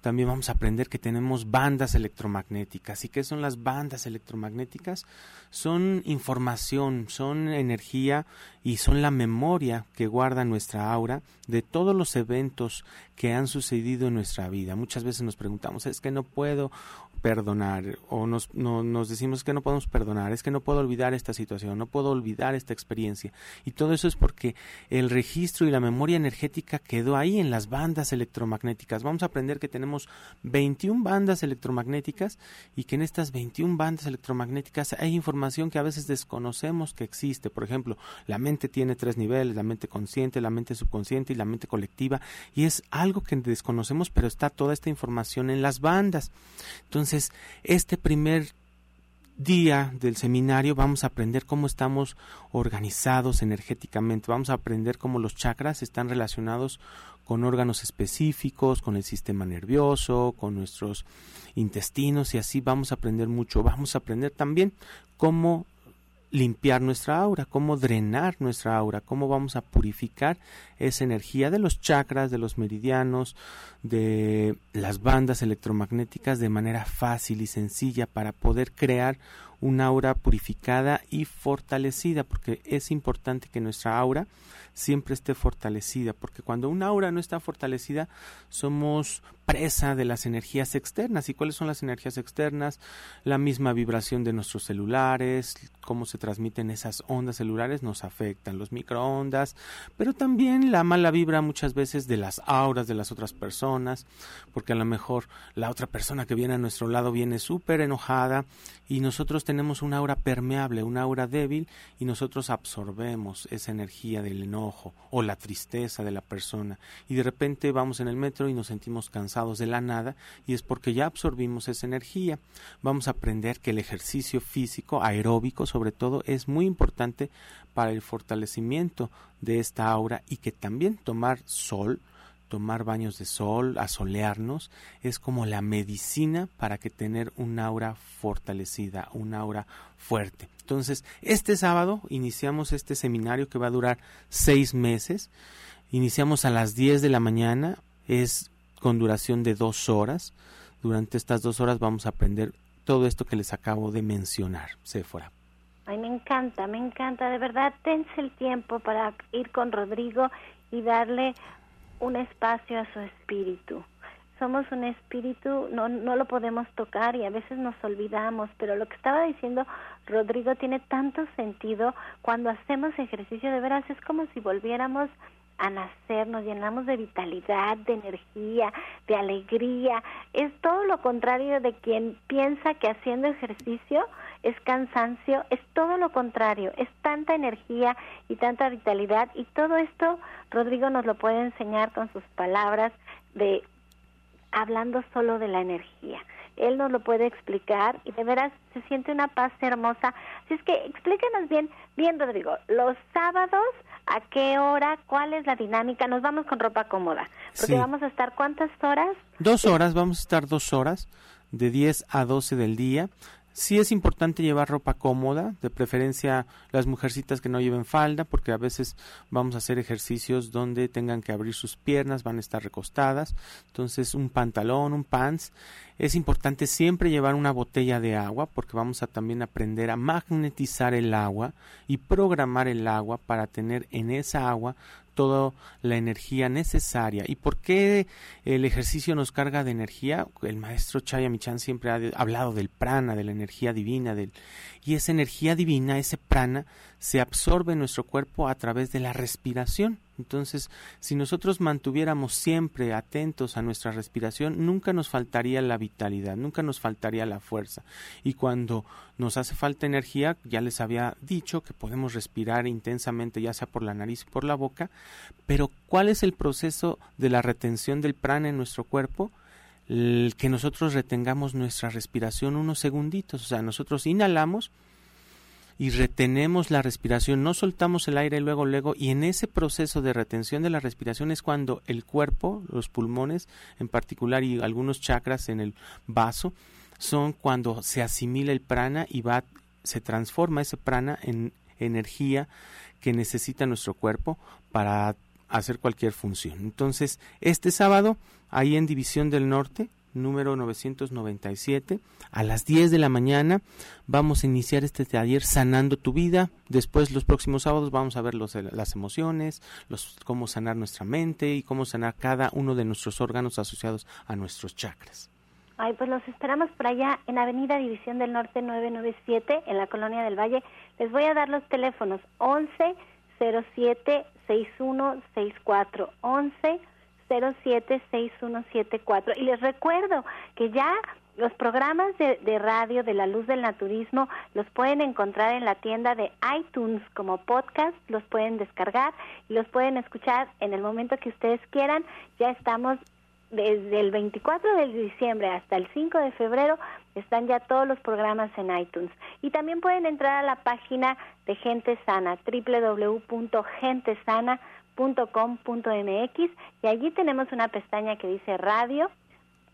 también vamos a aprender que tenemos bandas electromagnéticas. ¿Y qué son las bandas electromagnéticas? Son información, son energía y son la memoria que guarda nuestra aura de todos los eventos que han sucedido en nuestra vida. Muchas veces nos preguntamos, es que no puedo perdonar o nos, nos decimos que no podemos perdonar, es que no puedo olvidar esta situación, no puedo olvidar esta experiencia. Y todo eso es porque el registro y la memoria energética quedó ahí en las bandas electromagnéticas. Vamos a aprender que tenemos 21 bandas electromagnéticas y que en estas 21 bandas electromagnéticas hay información que a veces desconocemos que existe. Por ejemplo, la mente tiene tres niveles, la mente consciente, la mente subconsciente y la mente colectiva y es algo que desconocemos, pero está toda esta información en las bandas. Entonces, este primer día del seminario vamos a aprender cómo estamos organizados energéticamente, vamos a aprender cómo los chakras están relacionados con órganos específicos, con el sistema nervioso, con nuestros intestinos y así vamos a aprender mucho. Vamos a aprender también cómo limpiar nuestra aura, cómo drenar nuestra aura, cómo vamos a purificar esa energía de los chakras, de los meridianos, de las bandas electromagnéticas de manera fácil y sencilla para poder crear una aura purificada y fortalecida, porque es importante que nuestra aura siempre esté fortalecida, porque cuando una aura no está fortalecida, somos presa de las energías externas. ¿Y cuáles son las energías externas? La misma vibración de nuestros celulares, cómo se transmiten esas ondas celulares nos afectan, los microondas, pero también la mala vibra muchas veces de las auras de las otras personas, porque a lo mejor la otra persona que viene a nuestro lado viene súper enojada y nosotros tenemos una aura permeable, una aura débil y nosotros absorbemos esa energía del enojo o la tristeza de la persona y de repente vamos en el metro y nos sentimos cansados de la nada y es porque ya absorbimos esa energía. Vamos a aprender que el ejercicio físico, aeróbico sobre todo, es muy importante para el fortalecimiento de esta aura y que también tomar sol, tomar baños de sol, asolearnos, es como la medicina para que tener un aura fortalecida, un aura fuerte. Entonces, este sábado iniciamos este seminario que va a durar seis meses. Iniciamos a las 10 de la mañana. Es con duración de dos horas. Durante estas dos horas vamos a aprender todo esto que les acabo de mencionar, Sephora. Ay, me encanta, me encanta, de verdad, tense el tiempo para ir con Rodrigo y darle un espacio a su espíritu. Somos un espíritu, no, no lo podemos tocar y a veces nos olvidamos, pero lo que estaba diciendo Rodrigo tiene tanto sentido. Cuando hacemos ejercicio, de veras es como si volviéramos a nacer, nos llenamos de vitalidad, de energía, de alegría. Es todo lo contrario de quien piensa que haciendo ejercicio es cansancio, es todo lo contrario, es tanta energía y tanta vitalidad y todo esto Rodrigo nos lo puede enseñar con sus palabras de hablando solo de la energía. Él nos lo puede explicar y de veras se siente una paz hermosa. Así es que explíquenos bien, bien Rodrigo, los sábados ¿A qué hora? ¿Cuál es la dinámica? Nos vamos con ropa cómoda. Porque Sí. vamos a estar cuántas horas? Dos horas, vamos a estar dos horas, de 10 a 12 del día. Sí es importante llevar ropa cómoda, de preferencia las mujercitas que no lleven falda, porque a veces vamos a hacer ejercicios donde tengan que abrir sus piernas, van a estar recostadas. Entonces, un pantalón, un pants. Es importante siempre llevar una botella de agua, porque vamos a también aprender a magnetizar el agua y programar el agua para tener en esa agua toda la energía necesaria. ¿Y por qué el ejercicio nos carga de energía? El maestro Chaya Michan siempre ha hablado del prana, de la energía divina, del, y esa energía divina, ese prana, se absorbe en nuestro cuerpo a través de la respiración. Entonces, si nosotros mantuviéramos siempre atentos a nuestra respiración, nunca nos faltaría la vitalidad, nunca nos faltaría la fuerza. Y cuando nos hace falta energía, ya les había dicho que podemos respirar intensamente, ya sea por la nariz o por la boca, pero ¿cuál es el proceso de la retención del prana en nuestro cuerpo? Que nosotros retengamos nuestra respiración unos segunditos, o sea, nosotros inhalamos y retenemos la respiración, no soltamos el aire luego, luego, y en ese proceso de retención de la respiración es cuando el cuerpo, los pulmones en particular y algunos chakras en el vaso, son cuando se asimila el prana y va, se transforma ese prana en energía que necesita nuestro cuerpo para hacer cualquier función. Entonces, este sábado, ahí en División del Norte, número 997, a las 10 de la mañana, vamos a iniciar este taller Sanando tu vida. Después, los próximos sábados, vamos a ver los, las emociones, los, cómo sanar nuestra mente y cómo sanar cada uno de nuestros órganos asociados a nuestros chakras. Ay, pues los esperamos por allá en Avenida División del Norte 997, en la Colonia del Valle. Les voy a dar los teléfonos 11 07 6164 11 07 6174 y les recuerdo que ya los programas de, de, radio de la luz del naturismo los pueden encontrar en la tienda de iTunes como podcast, los pueden descargar y los pueden escuchar en el momento que ustedes quieran. Ya estamos desde el 24 de diciembre hasta el 5 de febrero están ya todos los programas en iTunes. Y también pueden entrar a la página de Gente Sana, www.gentesana.com.mx y allí tenemos una pestaña que dice radio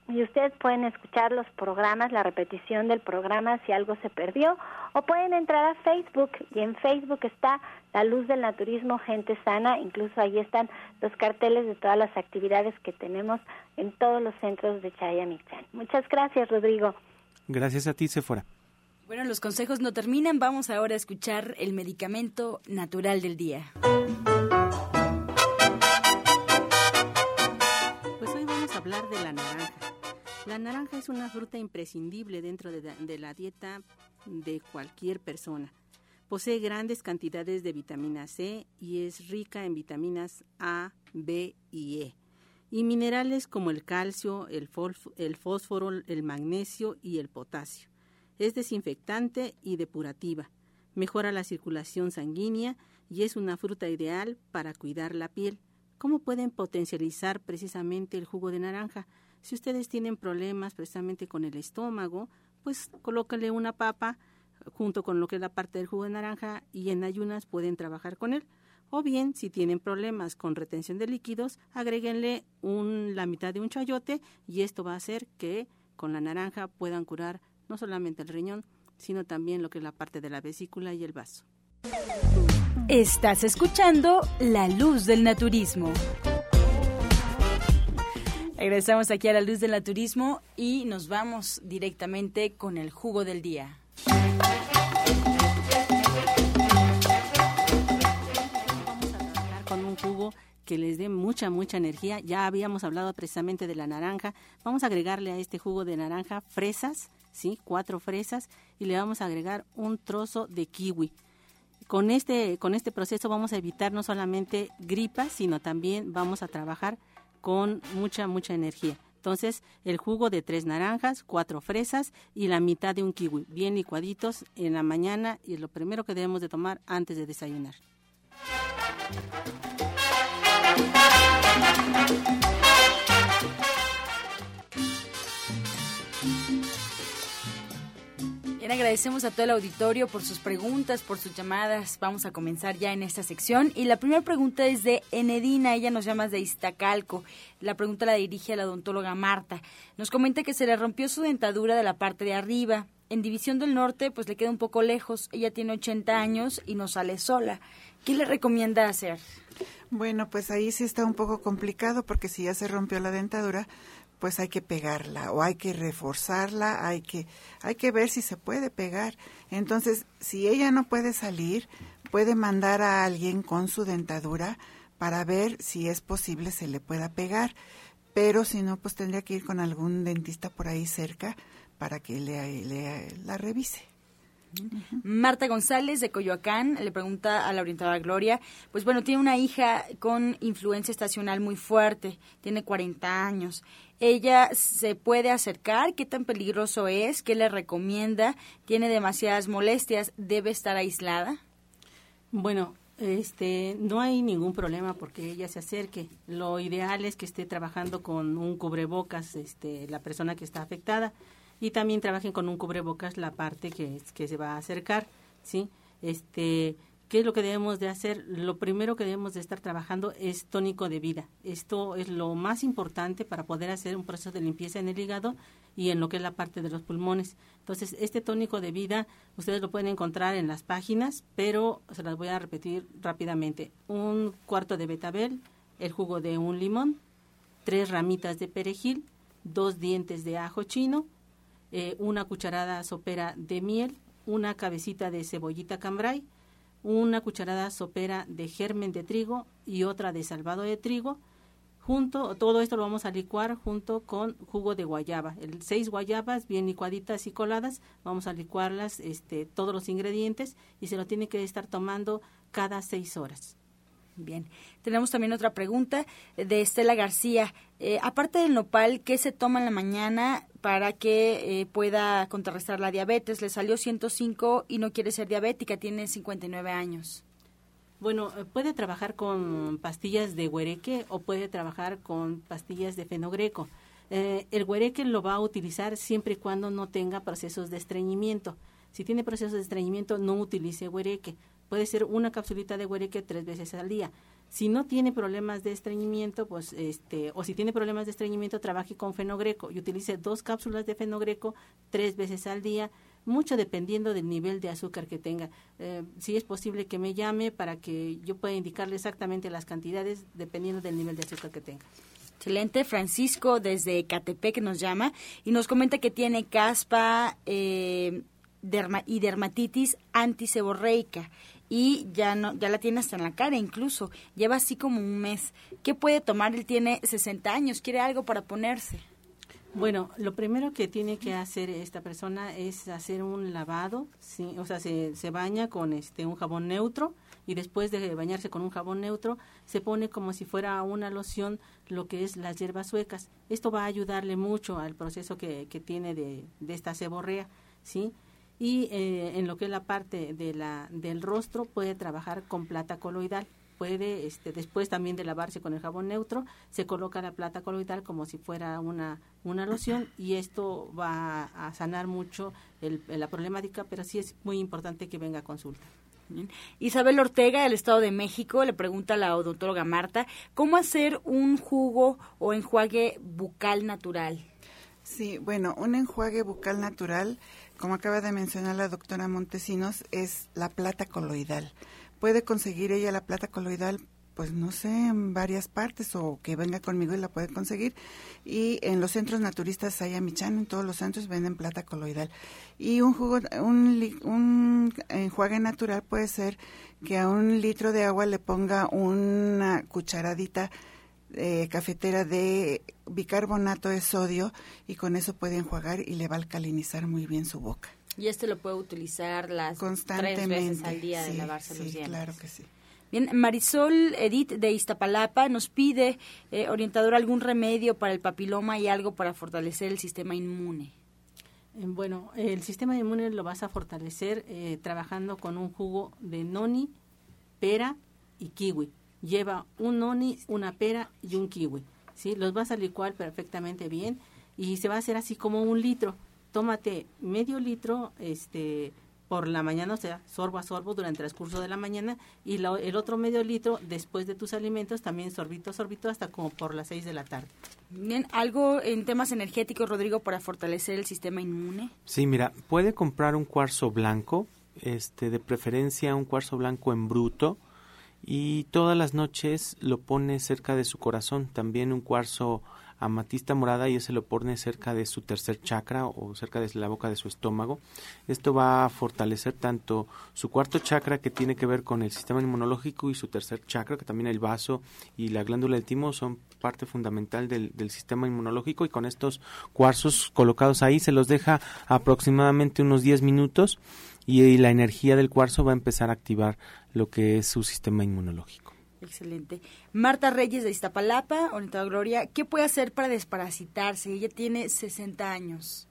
y ustedes pueden escuchar los programas, la repetición del programa si algo se perdió o pueden entrar a Facebook y en Facebook está La Luz del Naturismo Gente Sana, incluso ahí están los carteles de todas las actividades que tenemos en todos los centros de Chayamichán. Muchas gracias, Rodrigo. Gracias a ti, Sephora. Bueno, los consejos no terminan, vamos ahora a escuchar el medicamento natural del día. De la naranja. La naranja es una fruta imprescindible dentro de, la dieta de cualquier persona. Posee grandes cantidades de vitamina C y es rica en vitaminas A, B y E. Y minerales como el calcio, el fósforo, el magnesio y el potasio. Es desinfectante y depurativa. Mejora la circulación sanguínea y es una fruta ideal para cuidar la piel. ¿Cómo pueden potencializar precisamente el jugo de naranja? Si ustedes tienen problemas precisamente con el estómago, pues colócale una papa junto con lo que es la parte del jugo de naranja y en ayunas pueden trabajar con él. O bien, si tienen problemas con retención de líquidos, agréguenle la mitad de un chayote y esto va a hacer que con la naranja puedan curar no solamente el riñón, sino también lo que es la parte de la vesícula y el vaso. Estás escuchando La Luz del Naturismo. Regresamos aquí a la luz del naturismo y nos vamos directamente con el jugo del día. Vamos a trabajar con un jugo que les dé mucha, mucha energía. Ya habíamos hablado precisamente de la naranja. Vamos a agregarle a este jugo de naranja fresas, ¿sí? Cuatro fresas y le vamos a agregar un trozo de kiwi. Con este, con este proceso vamos a evitar no solamente gripas, sino también vamos a trabajar con mucha, mucha energía. Entonces, el jugo de tres naranjas, cuatro fresas y la mitad de un kiwi, bien licuaditos en la mañana y es lo primero que debemos de tomar antes de desayunar. Bien, agradecemos a todo el auditorio por sus preguntas, por sus llamadas. Vamos a comenzar ya en esta sección. Y la primera pregunta es de Enedina, ella nos llama de Iztacalco. La pregunta la dirige a la odontóloga Marta. Nos comenta que se le rompió su dentadura de la parte de arriba. En División del Norte, pues le queda un poco lejos. Ella tiene 80 años y no sale sola. ¿Qué le recomienda hacer? Bueno, pues ahí sí está un poco complicado porque si ya se rompió la dentadura, pues hay que pegarla o hay que reforzarla, hay que, hay que ver si se puede pegar. Entonces, si ella no puede salir, puede mandar a alguien con su dentadura para ver si es posible se le pueda pegar. Pero si no, pues tendría que ir con algún dentista por ahí cerca para que le, le la revise. Marta González de Coyoacán le pregunta a la orientadora Gloria, pues bueno, tiene una hija con influencia estacional muy fuerte, tiene 40 años. Ella se puede acercar, qué tan peligroso es, qué le recomienda, tiene demasiadas molestias, debe estar aislada. Bueno, este, no hay ningún problema porque ella se acerque. Lo ideal es que esté trabajando con un cubrebocas, este, la persona que está afectada y también trabajen con un cubrebocas la parte que, que se va a acercar, ¿sí? Este, ¿Qué es lo que debemos de hacer? Lo primero que debemos de estar trabajando es tónico de vida. Esto es lo más importante para poder hacer un proceso de limpieza en el hígado y en lo que es la parte de los pulmones. Entonces, este tónico de vida ustedes lo pueden encontrar en las páginas, pero se las voy a repetir rápidamente. Un cuarto de betabel, el jugo de un limón, tres ramitas de perejil, dos dientes de ajo chino, eh, una cucharada sopera de miel, una cabecita de cebollita cambray, una cucharada sopera de germen de trigo y otra de salvado de trigo. Junto, todo esto lo vamos a licuar junto con jugo de guayaba. El, seis guayabas bien licuaditas y coladas, vamos a licuarlas, este, todos los ingredientes y se lo tiene que estar tomando cada seis horas. Bien, tenemos también otra pregunta de Estela García. Eh, aparte del nopal, ¿qué se toma en la mañana para que eh, pueda contrarrestar la diabetes? Le salió 105 y no quiere ser diabética, tiene 59 años. Bueno, eh, puede trabajar con pastillas de huereque o puede trabajar con pastillas de fenogreco. el huereque lo va a utilizar siempre y cuando no tenga procesos de estreñimiento. Si tiene procesos de estreñimiento, no utilice huereque puede ser una capsulita de huereque tres veces al día. Si no tiene problemas de estreñimiento, pues este, o si tiene problemas de estreñimiento, trabaje con fenogreco y utilice dos cápsulas de fenogreco tres veces al día, mucho dependiendo del nivel de azúcar que tenga. Eh, si es posible que me llame para que yo pueda indicarle exactamente las cantidades dependiendo del nivel de azúcar que tenga. Excelente. Francisco desde Catepec nos llama y nos comenta que tiene caspa eh, y dermatitis antiseborreica y ya no ya la tiene hasta en la cara incluso. Lleva así como un mes. Qué puede tomar él tiene 60 años quiere algo para ponerse. Bueno lo primero que tiene que hacer esta persona es hacer un lavado sí o sea se, se baña con este un jabón neutro y después de bañarse con un jabón neutro se pone como si fuera una loción lo que es las hierbas suecas. Esto va a ayudarle mucho al proceso que, que tiene de, de esta seborrea sí y eh, en lo que es la parte de la, del rostro puede trabajar con plata coloidal. Puede, este, después también de lavarse con el jabón neutro, se coloca la plata coloidal como si fuera una, una loción y esto va a sanar mucho el, la problemática, pero sí es muy importante que venga a consulta. Isabel Ortega, del Estado de México, le pregunta a la odontóloga Marta, ¿cómo hacer un jugo o enjuague bucal natural? Sí, bueno, un enjuague bucal natural como acaba de mencionar la doctora Montesinos, es la plata coloidal. Puede conseguir ella la plata coloidal, pues no sé, en varias partes o que venga conmigo y la puede conseguir. Y en los centros naturistas Sayamichan, en todos los centros venden plata coloidal. Y un jugo, un, un enjuague natural puede ser que a un litro de agua le ponga una cucharadita eh, cafetera de bicarbonato de sodio y con eso puede enjuagar y le va a alcalinizar muy bien su boca. Y este lo puede utilizar las tres veces al día de lavarse los dientes. claro que sí. Bien, Marisol Edith de Iztapalapa nos pide, eh, orientador, algún remedio para el papiloma y algo para fortalecer el sistema inmune. Eh, bueno, el sistema inmune lo vas a fortalecer eh, trabajando con un jugo de noni, pera y kiwi lleva un noni, una pera y un kiwi. ¿sí? Los vas a licuar perfectamente bien y se va a hacer así como un litro. tómate medio litro este por la mañana, o sea, sorbo a sorbo durante el transcurso de la mañana y el otro medio litro después de tus alimentos, también sorbito a sorbito hasta como por las 6 de la tarde. Bien, ¿algo en temas energéticos, Rodrigo, para fortalecer el sistema inmune? Sí, mira, puede comprar un cuarzo blanco, este, de preferencia un cuarzo blanco en bruto, y todas las noches lo pone cerca de su corazón, también un cuarzo amatista morada y ese lo pone cerca de su tercer chakra o cerca de la boca de su estómago. Esto va a fortalecer tanto su cuarto chakra que tiene que ver con el sistema inmunológico y su tercer chakra, que también el vaso y la glándula del timo son parte fundamental del, del sistema inmunológico. Y con estos cuarzos colocados ahí se los deja aproximadamente unos 10 minutos y la energía del cuarzo va a empezar a activar lo que es su sistema inmunológico. Excelente. Marta Reyes de Iztapalapa, orientada Gloria, ¿qué puede hacer para desparasitarse? Ella tiene 60 años.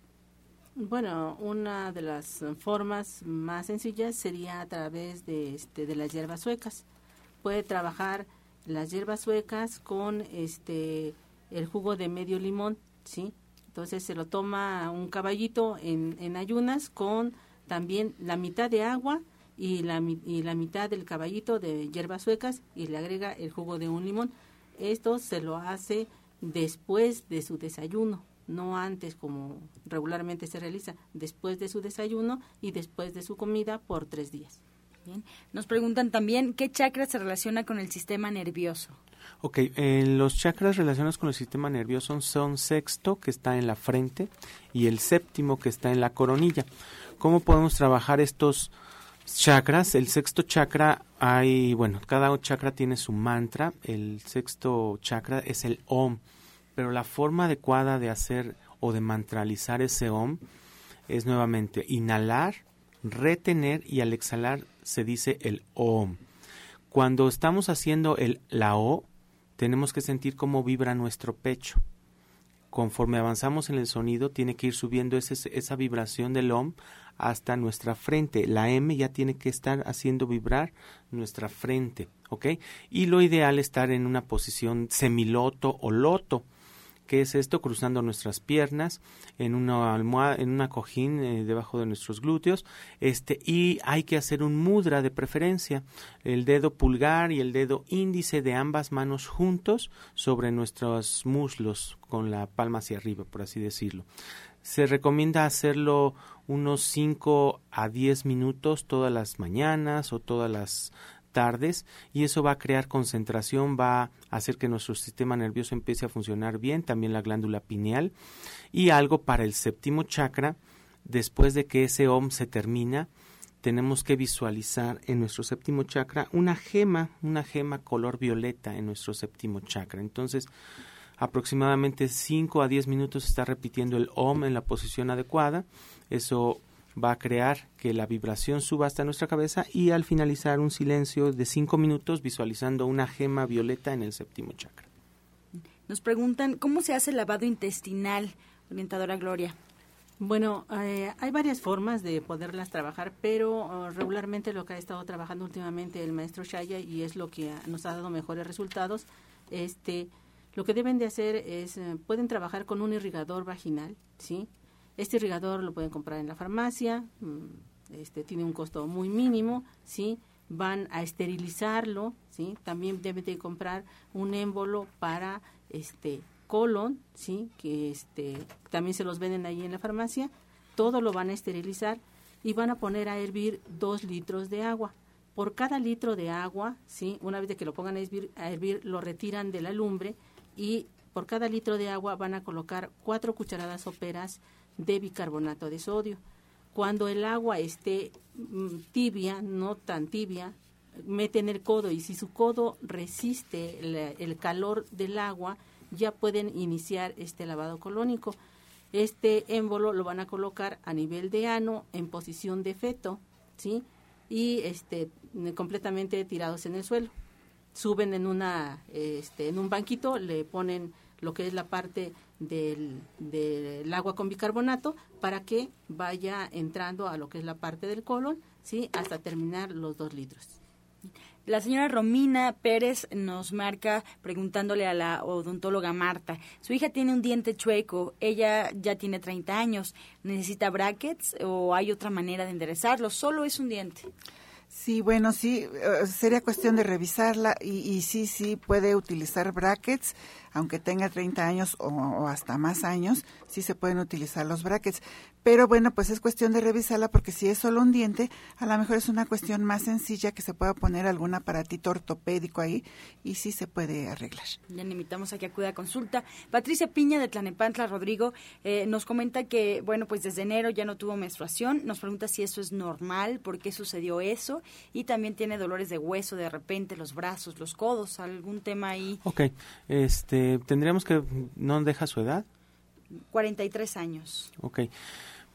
Bueno, una de las formas más sencillas sería a través de, este, de las hierbas suecas. Puede trabajar las hierbas suecas con este el jugo de medio limón, ¿sí? Entonces se lo toma un caballito en, en ayunas con también la mitad de agua y la, y la mitad del caballito de hierbas suecas y le agrega el jugo de un limón. Esto se lo hace después de su desayuno, no antes como regularmente se realiza, después de su desayuno y después de su comida por tres días. Bien. Nos preguntan también qué chakra se relaciona con el sistema nervioso. Ok, los chakras relacionados con el sistema nervioso son sexto, que está en la frente, y el séptimo, que está en la coronilla. ¿Cómo podemos trabajar estos chakras. El sexto chakra hay, bueno, cada chakra tiene su mantra. El sexto chakra es el OM, pero la forma adecuada de hacer o de mantralizar ese OM es nuevamente inhalar, retener y al exhalar se dice el OM. Cuando estamos haciendo el la O, tenemos que sentir cómo vibra nuestro pecho. Conforme avanzamos en el sonido, tiene que ir subiendo esa vibración del OM hasta nuestra frente. La M ya tiene que estar haciendo vibrar nuestra frente, ¿ok? Y lo ideal es estar en una posición semiloto o loto. ¿Qué es esto? Cruzando nuestras piernas en una almohada, en una cojín eh, debajo de nuestros glúteos, este, y hay que hacer un mudra de preferencia, el dedo pulgar y el dedo índice de ambas manos juntos sobre nuestros muslos con la palma hacia arriba, por así decirlo. Se recomienda hacerlo unos 5 a 10 minutos todas las mañanas o todas las tardes y eso va a crear concentración, va a hacer que nuestro sistema nervioso empiece a funcionar bien, también la glándula pineal y algo para el séptimo chakra, después de que ese OM se termina, tenemos que visualizar en nuestro séptimo chakra una gema, una gema color violeta en nuestro séptimo chakra. Entonces, aproximadamente 5 a 10 minutos está repitiendo el OM en la posición adecuada. Eso va a crear que la vibración suba hasta nuestra cabeza y al finalizar un silencio de 5 minutos visualizando una gema violeta en el séptimo chakra. Nos preguntan cómo se hace el lavado intestinal, orientadora Gloria. Bueno, eh, hay varias formas de poderlas trabajar, pero uh, regularmente lo que ha estado trabajando últimamente el maestro Shaya y es lo que nos ha dado mejores resultados, este, lo que deben de hacer es, eh, pueden trabajar con un irrigador vaginal, ¿sí? Este irrigador lo pueden comprar en la farmacia, mm, este tiene un costo muy mínimo, ¿sí? Van a esterilizarlo, ¿sí? También deben de comprar un émbolo para este colon, ¿sí? Que este también se los venden ahí en la farmacia. Todo lo van a esterilizar y van a poner a hervir dos litros de agua. Por cada litro de agua, ¿sí? Una vez de que lo pongan a hervir, a hervir lo retiran de la lumbre y por cada litro de agua van a colocar cuatro cucharadas soperas de bicarbonato de sodio. Cuando el agua esté mm, tibia, no tan tibia, meten el codo y si su codo resiste el, calor del agua, ya pueden iniciar este lavado colónico. Este émbolo lo van a colocar a nivel de ano en posición de feto, ¿sí? Y este completamente tirados en el suelo suben en una este, en un banquito le ponen lo que es la parte del, del, agua con bicarbonato para que vaya entrando a lo que es la parte del colon sí hasta terminar los dos litros La señora Romina Pérez nos marca preguntándole a la odontóloga Marta, su hija tiene un diente chueco, ella ya tiene 30 años, ¿necesita brackets o hay otra manera de enderezarlo? Solo es un diente. Sí, bueno, sí, eh, sería cuestión de revisarla y, y sí, sí, puede utilizar brackets, aunque tenga 30 años o, o hasta más años, sí se pueden utilizar los brackets. Pero bueno, pues es cuestión de revisarla porque si es solo un diente, a lo mejor es una cuestión más sencilla que se pueda poner algún aparatito ortopédico ahí y sí se puede arreglar. Ya le invitamos a que acuda a consulta. Patricia Piña de Tlanepantla, Rodrigo, eh, nos comenta que, bueno, pues desde enero ya no tuvo menstruación. Nos pregunta si eso es normal, por qué sucedió eso. Y también tiene dolores de hueso de repente, los brazos, los codos, algún tema ahí. Ok, este, tendríamos que, ¿no deja su edad? 43 años. Ok.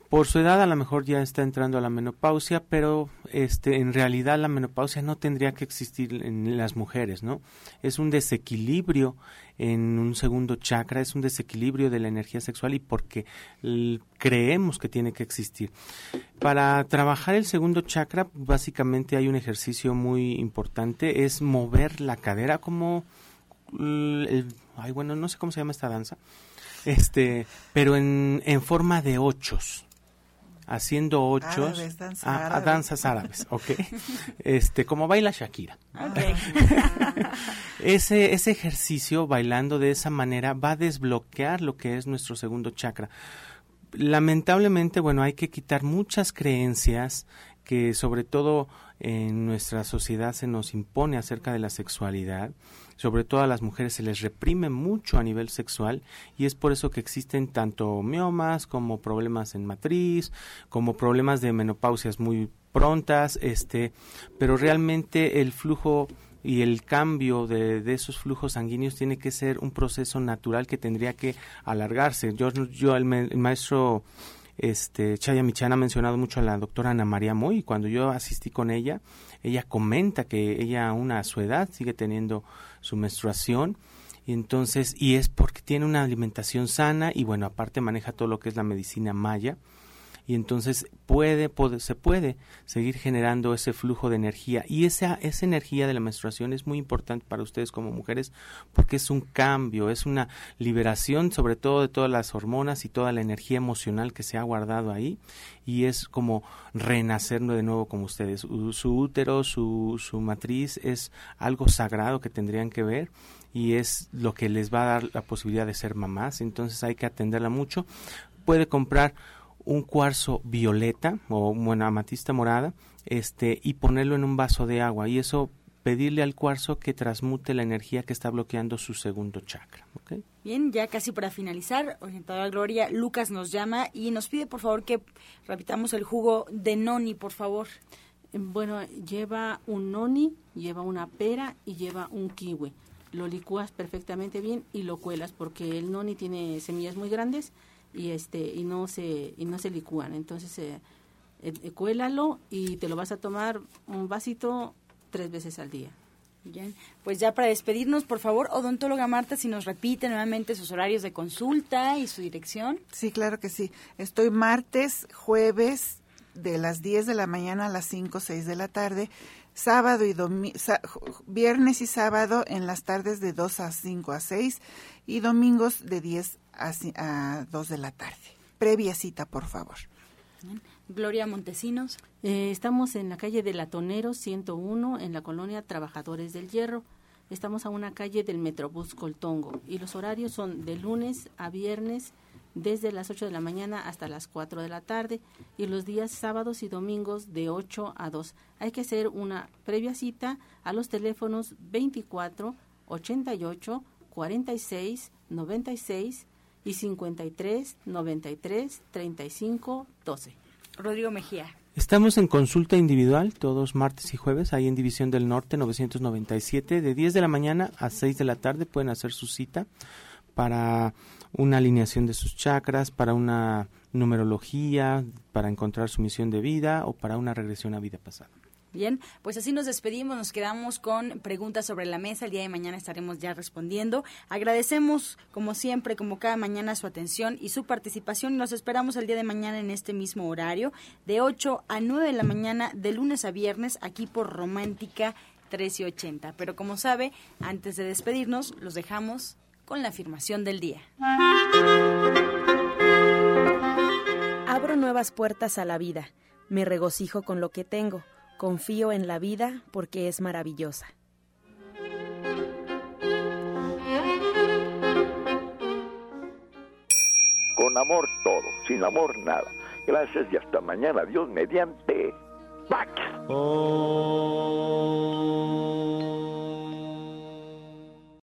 Por su edad a lo mejor ya está entrando a la menopausia, pero este en realidad la menopausia no tendría que existir en las mujeres, ¿no? Es un desequilibrio en un segundo chakra, es un desequilibrio de la energía sexual y porque creemos que tiene que existir. Para trabajar el segundo chakra, básicamente hay un ejercicio muy importante, es mover la cadera como ay bueno, no sé cómo se llama esta danza. Este, pero en, en forma de ochos haciendo ochos Árabes, danza ah, ah, danzas árabes, ¿ok? Este, como baila Shakira. ese, ese ejercicio bailando de esa manera va a desbloquear lo que es nuestro segundo chakra. Lamentablemente, bueno, hay que quitar muchas creencias que sobre todo en nuestra sociedad se nos impone acerca de la sexualidad. Sobre todo a las mujeres se les reprime mucho a nivel sexual y es por eso que existen tanto miomas como problemas en matriz, como problemas de menopausias muy prontas, este, pero realmente el flujo y el cambio de, de esos flujos sanguíneos tiene que ser un proceso natural que tendría que alargarse. Yo, yo el, el maestro este Chaya Michan ha mencionado mucho a la doctora Ana María Moy cuando yo asistí con ella, ella comenta que ella aún a su edad sigue teniendo su menstruación. Y entonces y es porque tiene una alimentación sana y bueno, aparte maneja todo lo que es la medicina maya y entonces puede, se puede seguir generando ese flujo de energía y esa esa energía de la menstruación es muy importante para ustedes como mujeres porque es un cambio, es una liberación sobre todo de todas las hormonas y toda la energía emocional que se ha guardado ahí y es como renacer de nuevo como ustedes. U- Su útero, su, su matriz es algo sagrado que tendrían que ver y es lo que les va a dar la posibilidad de ser mamás, entonces hay que atenderla mucho. Puede comprar un cuarzo violeta o bueno, amatista morada, este y ponerlo en un vaso de agua y eso pedirle al cuarzo que transmute la energía que está bloqueando su segundo chakra, ¿ok? Bien, ya casi para finalizar, orientadora Gloria, Lucas nos llama y nos pide por favor que repitamos el jugo de noni, por favor. Bueno, lleva un noni, lleva una pera y lleva un kiwi. Lo licúas perfectamente bien y lo cuelas porque el noni tiene semillas muy grandes y este y no se y no se licúan. Entonces eh, eh, eh, cuélalo y te lo vas a tomar un vasito tres veces al día. Bien, pues ya para despedirnos, por favor, odontóloga Marta, si nos repite nuevamente sus horarios de consulta y su dirección. Sí, claro que sí. Estoy martes, jueves, de las 10 de la mañana a las 5 o 6 de la tarde, sábado y domi sa- ju- viernes y sábado en las tardes de 2 a 5 a 6 y domingos de 10 a, a 2 de la tarde. Previa cita, por favor. Gloria Montesinos. Eh, estamos en la calle de Latonero 101 en la colonia Trabajadores del Hierro. Estamos a una calle del Metrobús Coltongo y los horarios son de lunes a viernes desde las 8 de la mañana hasta las 4 de la tarde y los días sábados y domingos de 8 a 2. Hay que hacer una previa cita a los teléfonos 24 88 46 96 y 53 93 35 12. Rodrigo Mejía. Estamos en consulta individual todos martes y jueves, ahí en División del Norte 997, de 10 de la mañana a 6 de la tarde pueden hacer su cita para una alineación de sus chakras, para una numerología, para encontrar su misión de vida o para una regresión a vida pasada. Bien, pues así nos despedimos, nos quedamos con preguntas sobre la mesa. El día de mañana estaremos ya respondiendo. Agradecemos, como siempre, como cada mañana, su atención y su participación. Y nos esperamos el día de mañana en este mismo horario, de 8 a 9 de la mañana, de lunes a viernes, aquí por Romántica 1380. Pero como sabe, antes de despedirnos, los dejamos con la afirmación del día. Abro nuevas puertas a la vida, me regocijo con lo que tengo, confío en la vida porque es maravillosa. Con amor todo, sin amor nada. Gracias y hasta mañana. Dios mediante. ¡Pax! Oh.